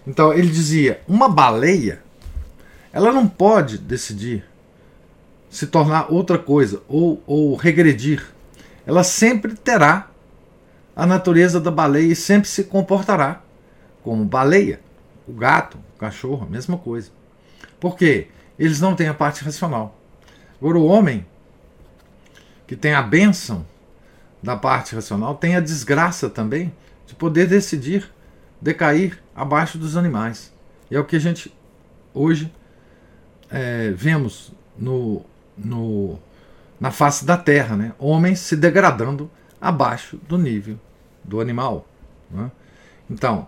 Então ele dizia: uma baleia, ela não pode decidir se tornar outra coisa ou, ou regredir. Ela sempre terá a natureza da baleia e sempre se comportará como baleia. O gato, o cachorro, a mesma coisa. Por quê? Eles não têm a parte racional. Agora, o homem, que tem a bênção da parte racional tem a desgraça também de poder decidir decair abaixo dos animais. E é o que a gente hoje é, vemos no, no, na face da terra, né? homens se degradando abaixo do nível do animal. Né? Então,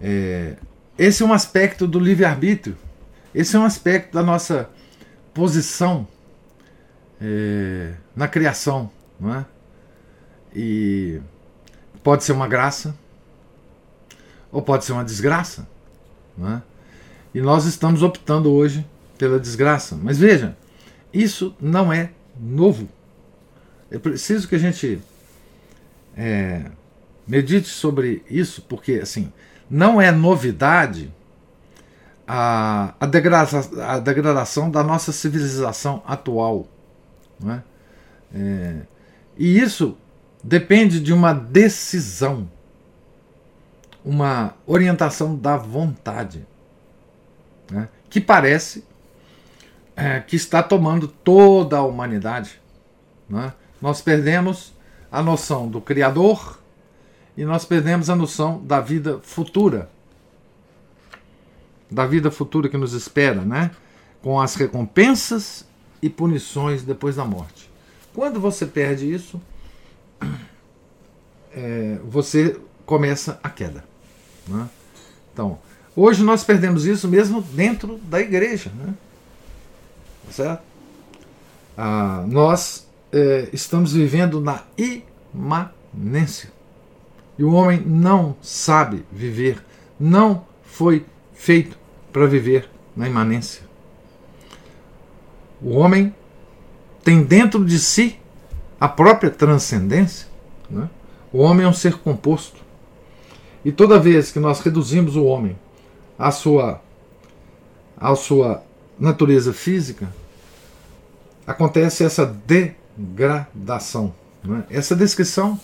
é, esse é um aspecto do livre-arbítrio, esse é um aspecto da nossa posição é, na criação não é? E pode ser uma graça ou pode ser uma desgraça, não é? E nós estamos optando hoje pela desgraça. Mas veja, isso não é novo. É preciso que a gente é, medite sobre isso, porque assim não é novidade a, a, degradação, a degradação da nossa civilização atual. Não é? É, e isso depende de uma decisão, uma orientação da vontade, né, que parece é, que está tomando toda a humanidade. Né? Nós perdemos a noção do Criador e nós perdemos a noção da vida futura. Da vida futura que nos espera, né? com as recompensas e punições depois da morte. Quando você perde isso, é, você começa a queda. Né? Então, hoje nós perdemos isso mesmo dentro da igreja. Né? Tá certo? Ah, nós é, estamos vivendo na imanência. E o homem não sabe viver, não foi feito para viver na imanência. O homem tem dentro de si a própria transcendência. Né? O homem é um ser composto. E toda vez que nós reduzimos o homem à sua, à sua natureza física, acontece essa degradação. Né? Essa descrição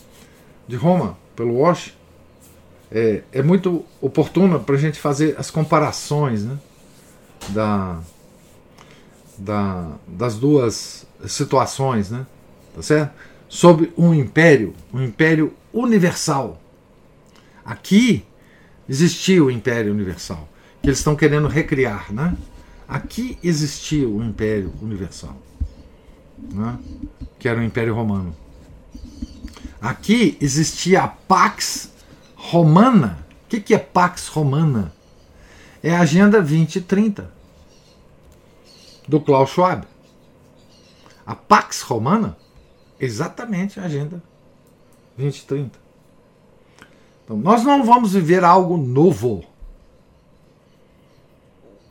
de Roma pelo Walsh é, é muito oportuno para a gente fazer as comparações né, da, da, das duas situações, né, tá certo? Sobre um império, um império universal. Aqui existia o império universal, que eles estão querendo recriar, né? Aqui existia o império universal, né? que era o império romano. Aqui existia a Pax Romana. O que, que é Pax Romana? É a Agenda 2030 do Klaus Schwab. A Pax Romana, exatamente a Agenda 2030. Então, nós não vamos viver algo novo.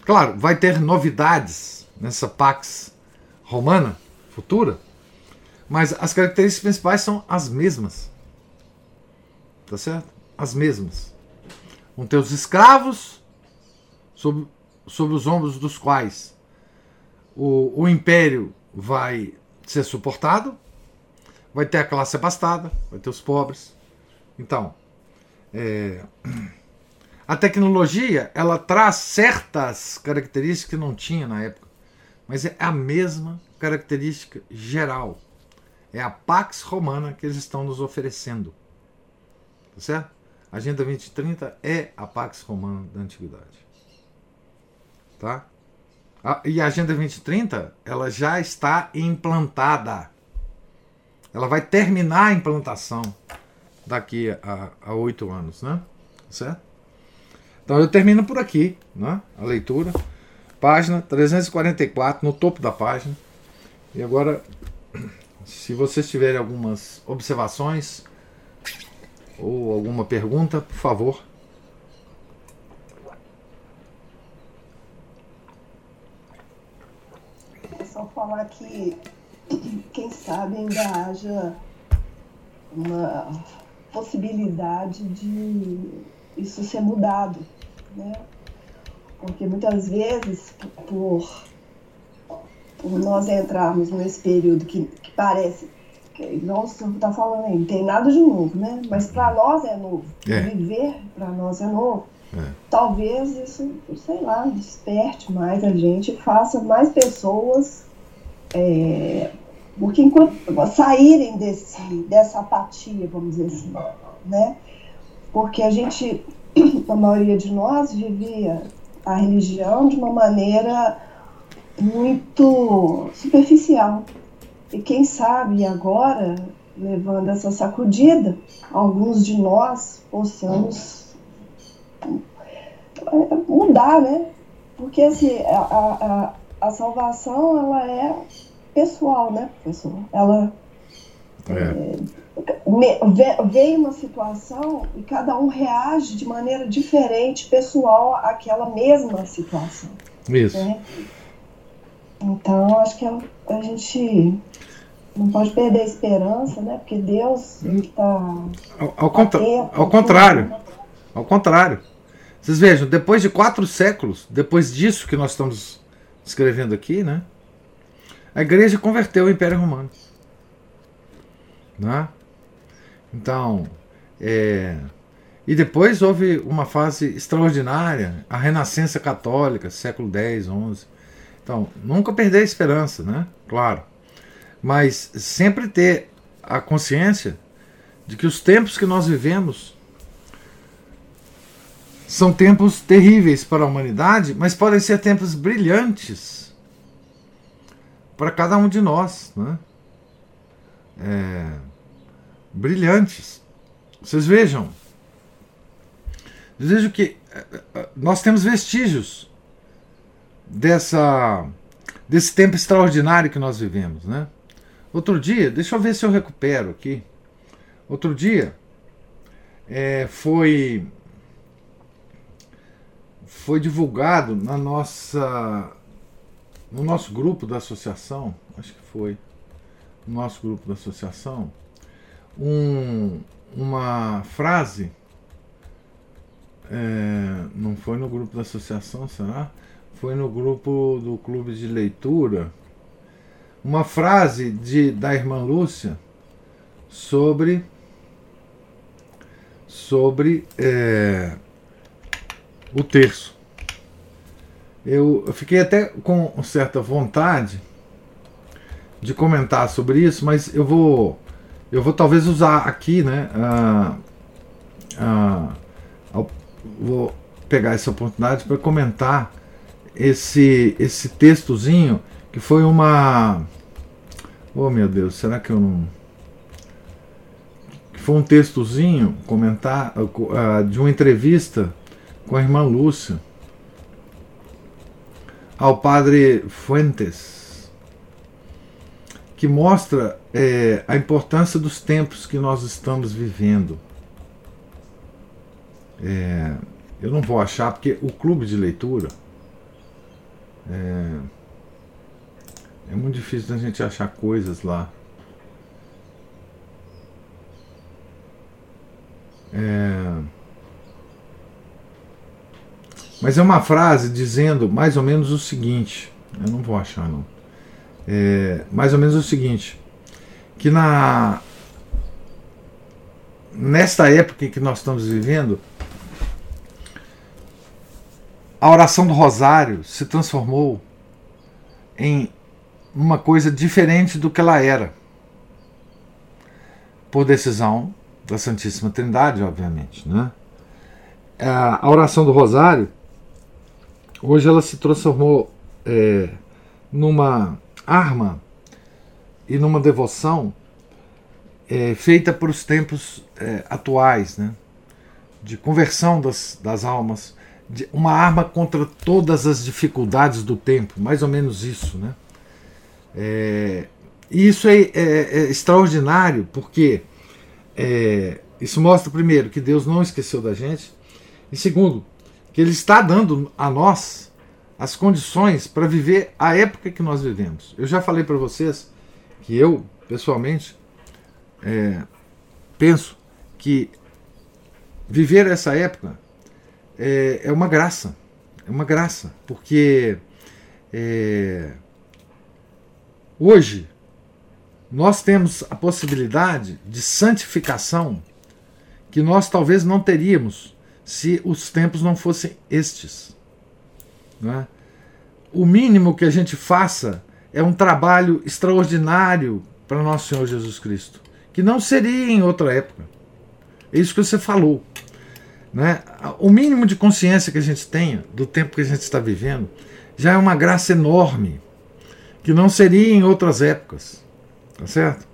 Claro, vai ter novidades nessa Pax Romana futura, mas as características principais são as mesmas. Tá certo? As mesmas. Vão ter os escravos sob, sob os ombros dos quais o, o império vai ser suportado, vai ter a classe abastada, vai ter os pobres. Então, é, a tecnologia ela traz certas características que não tinha na época, mas é a mesma característica geral. É a Pax Romana que eles estão nos oferecendo. Tá certo? A Agenda 2030 é a Pax Romana da Antiguidade. Tá? e a Agenda 2030 ela já está implantada. Ela vai terminar a implantação daqui a oito anos, né? Certo? Então eu termino por aqui, né? A leitura. Página 344, no topo da página. E agora se vocês tiverem algumas observações ou alguma pergunta, por favor. É só falar que, quem sabe, ainda haja uma possibilidade de isso ser mudado, né? Porque muitas vezes, por por nós entrarmos nesse período que, que parece que não está falando aí, não tem nada de novo, né? Mas para nós é novo. É. Viver para nós é novo. É. Talvez isso, sei lá, desperte mais a gente, faça mais pessoas é, porque enquanto saírem desse, dessa apatia, vamos dizer assim, né? Porque a gente, a maioria de nós vivia a religião de uma maneira muito superficial. E quem sabe agora, levando essa sacudida, alguns de nós possamos mudar, né? Porque assim, a, a, a salvação ela é pessoal, né, professor? Ela é. É, vem uma situação e cada um reage de maneira diferente, pessoal, àquela mesma situação. Isso. Né? Então, acho que a, a gente não pode perder a esperança, né? Porque Deus está. Ao, ao, contra ao contrário. Ao contrário. Vocês vejam, depois de quatro séculos, depois disso que nós estamos escrevendo aqui, né? A igreja converteu o Império Romano. Né? Então, é, e depois houve uma fase extraordinária, a Renascença Católica, século X, XI. Então, nunca perder a esperança, né? Claro. Mas sempre ter a consciência de que os tempos que nós vivemos são tempos terríveis para a humanidade, mas podem ser tempos brilhantes para cada um de nós, né? É, brilhantes. Vocês vejam, vejo que é, é, nós temos vestígios dessa desse tempo extraordinário que nós vivemos, né? Outro dia, deixa eu ver se eu recupero aqui. Outro dia é, foi foi divulgado na nossa no nosso grupo da associação, acho que foi no nosso grupo da associação, um, uma frase é, não foi no grupo da associação, será? Foi no grupo do clube de leitura uma frase de, da irmã Lúcia sobre sobre é, o terço. Eu, fiquei até com certa vontade de comentar sobre isso, mas eu vou eu vou talvez usar aqui, né? Uh, uh, vou pegar essa oportunidade para comentar esse esse textozinho que foi uma oh meu Deus será que eu não foi um textozinho comentar uh, de uma entrevista com a irmã Lúcia ao padre Fuentes que mostra é, a importância dos tempos que nós estamos vivendo. É, eu não vou achar, porque o clube de leitura é, é muito difícil da gente achar coisas lá. É, mas é uma frase dizendo mais ou menos o seguinte: eu não vou achar, não é, mais ou menos o seguinte: que na nesta época que nós estamos vivendo, a oração do Rosário se transformou em uma coisa diferente do que ela era, por decisão da Santíssima Trindade, obviamente, né? A oração do Rosário hoje ela se transformou é, numa arma e numa devoção é, feita para os tempos é, atuais, né? de conversão das, das almas, uma arma contra todas as dificuldades do tempo, mais ou menos isso. Né? É, e isso é, é, é extraordinário porque é, isso mostra, primeiro, que Deus não esqueceu da gente, e segundo, que Ele está dando a nós as condições para viver a época que nós vivemos. Eu já falei para vocês que eu, pessoalmente, é, penso que viver essa época é, é, uma graça. É uma graça, porque é, hoje nós temos a possibilidade de santificação que nós talvez não teríamos se os tempos não fossem estes. Né? O mínimo que a gente faça é um trabalho extraordinário para nosso Senhor Jesus Cristo, que não seria em outra época. É isso que você falou. Né? O mínimo de consciência que a gente tenha do tempo que a gente está vivendo já é uma graça enorme, que não seria em outras épocas. Tá certo?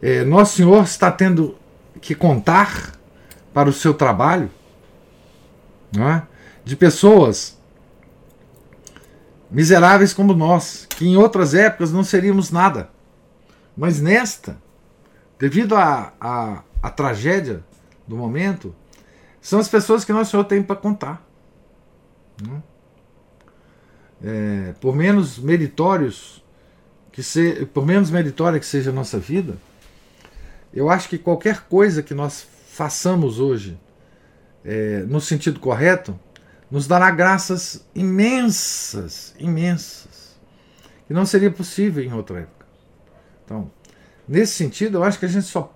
É, Nosso Senhor está tendo que contar para o seu trabalho não é? de pessoas miseráveis como nós, que em outras épocas não seríamos nada. Mas nesta, devido à tragédia do momento, são as pessoas que nosso Senhor tem para contar. Né? É, por menos meritórios que se, por menos meritória que seja a nossa vida, eu acho que qualquer coisa que nós façamos hoje é, no sentido correto, nos dará graças imensas, imensas, que não seria possível em outra época. Então, nesse sentido, eu acho que a gente só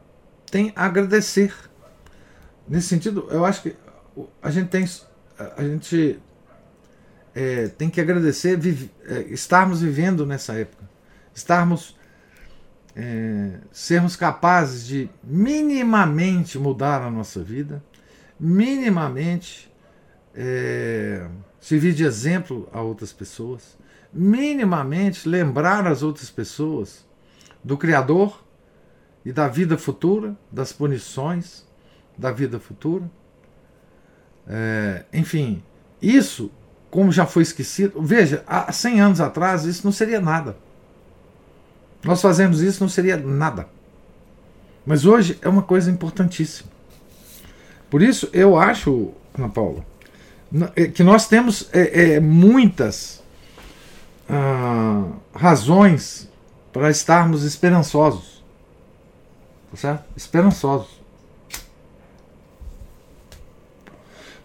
tem a agradecer. Nesse sentido, eu acho que a gente tem, a gente é, tem que agradecer vive, é, estarmos vivendo nessa época, estarmos é, sermos capazes de minimamente mudar a nossa vida, minimamente é, servir de exemplo a outras pessoas, minimamente lembrar as outras pessoas do Criador e da vida futura, das punições da vida futura. É, enfim, isso, como já foi esquecido, veja, há 100 anos atrás isso não seria nada. Nós fazemos isso, não seria nada. Mas hoje é uma coisa importantíssima. Por isso, eu acho, Ana Paula, é, que nós temos é, é, muitas ah, razões para estarmos esperançosos. Tá certo? Esperançosos.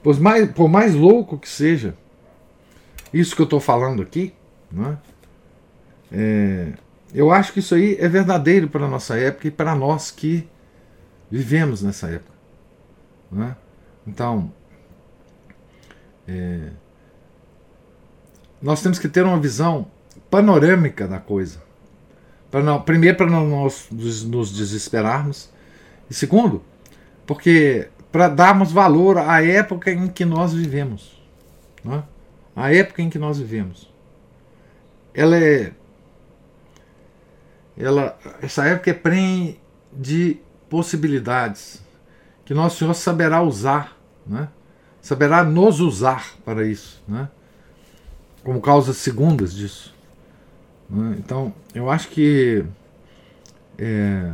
Por mais, por mais louco que seja isso que eu estou falando aqui, né? É, eu acho que isso aí é verdadeiro para a nossa época e para nós que vivemos nessa época. Né? Então, é, nós temos que ter uma visão panorâmica da coisa. Pra não, primeiro, para não nós nos desesperarmos, e segundo, porque para darmos valor à época em que nós vivemos. Né? A época em que nós vivemos. Ela é. Ela, essa época é preenche de possibilidades que nosso Senhor saberá usar, né? saberá nos usar para isso, né? como causas segundas disso. Né? Então, eu acho que é,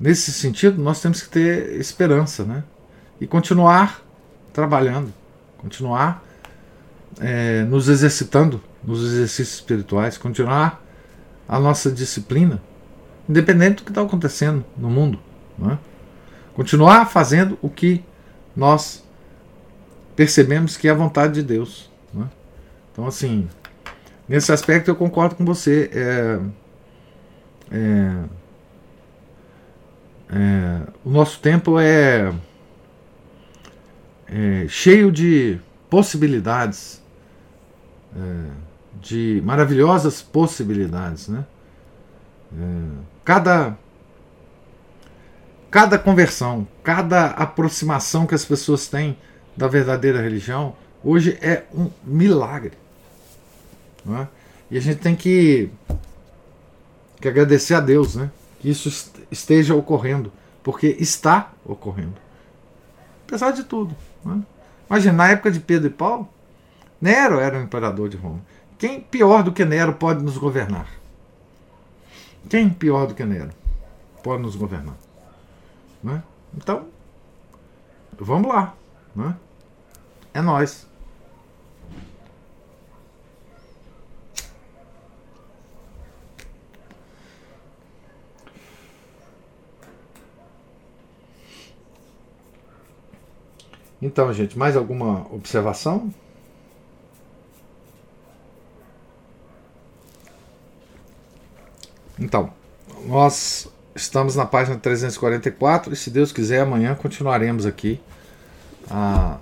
nesse sentido nós temos que ter esperança né? E continuar trabalhando, continuar é, nos exercitando nos exercícios espirituais, continuar a nossa disciplina, independente do que está acontecendo no mundo. Né? Continuar fazendo o que nós percebemos que é a vontade de Deus. Né? Então, assim, nesse aspecto eu concordo com você. É, é, é, o nosso tempo é, é cheio de possibilidades, é, de maravilhosas possibilidades. Né? É, cada cada conversão, cada aproximação que as pessoas têm da verdadeira religião, hoje é um milagre. É? E a gente tem que, que agradecer a Deus né? que isso esteja ocorrendo, porque está ocorrendo. Apesar de tudo. É? Imagina, na época de Pedro e Paulo, Nero era o imperador de Roma. Quem pior do que Nero pode nos governar? Quem pior do que Nero pode nos governar? Né? Então, vamos lá. Né? É nós. Então, gente, mais alguma observação? Então, nós Estamos na página 344 e, se Deus quiser, amanhã continuaremos aqui a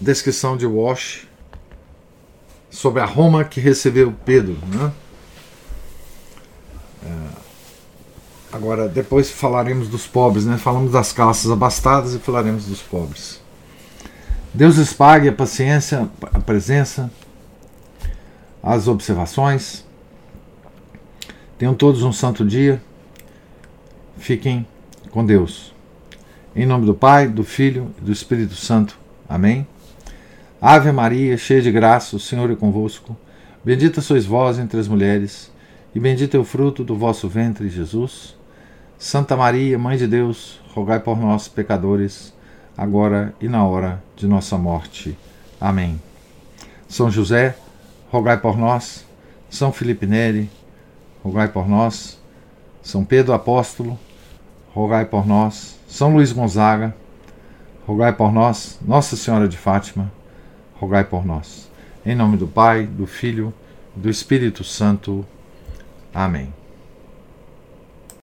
descrição de Walsh sobre a Roma que recebeu Pedro. Né? É, agora, depois falaremos dos pobres, né? falamos das calças abastadas e falaremos dos pobres. Deus lhes pague a paciência, a presença, as observações. Tenham todos um santo dia. Fiquem com Deus. Em nome do Pai, do Filho e do Espírito Santo. Amém. Ave Maria, cheia de graça, o Senhor é convosco. Bendita sois vós entre as mulheres, e bendito é o fruto do vosso ventre, Jesus. Santa Maria, Mãe de Deus, rogai por nós, pecadores, agora e na hora de nossa morte. Amém. São José, rogai por nós. São Felipe Neri, rogai por nós. São Pedro Apóstolo, rogai por nós. São Luís Gonzaga, rogai por nós. Nossa Senhora de Fátima, rogai por nós. Em nome do Pai, do Filho do Espírito Santo. Amém.